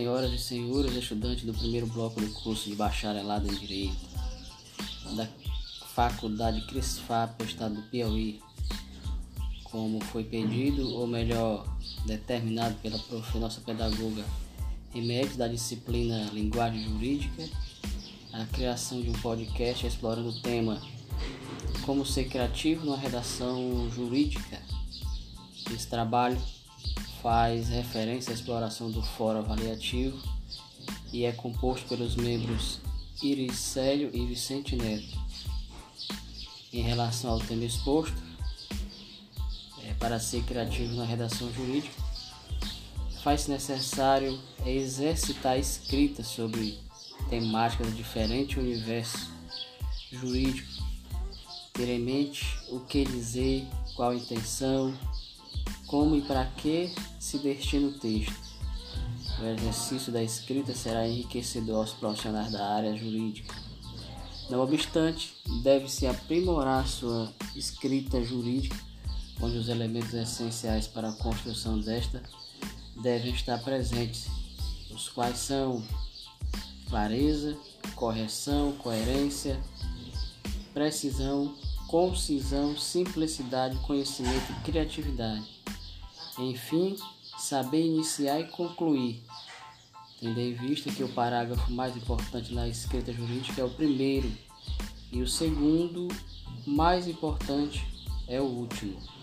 senhoras e senhores estudantes do primeiro bloco do curso de bacharelado em Direito da Faculdade Crisfap, Estado do Piauí, como foi pedido, ou melhor, determinado pela prof, nossa pedagoga em mérito da disciplina Linguagem Jurídica, a criação de um podcast explorando o tema Como ser criativo numa redação jurídica. Esse trabalho faz referência à exploração do fórum avaliativo e é composto pelos membros Iris Célio e Vicente Neto. Em relação ao tema exposto, é, para ser criativo na redação jurídica, faz necessário exercitar escrita sobre temáticas de diferente universo jurídico, ter em mente o que dizer, qual a intenção, como e para que se destina o texto. O exercício da escrita será enriquecedor aos profissionais da área jurídica. Não obstante, deve-se aprimorar sua escrita jurídica, onde os elementos essenciais para a construção desta devem estar presentes, os quais são clareza, correção, coerência, precisão, concisão, simplicidade, conhecimento e criatividade. Enfim, saber iniciar e concluir, tendo em vista que o parágrafo mais importante na escrita jurídica é o primeiro e o segundo mais importante é o último.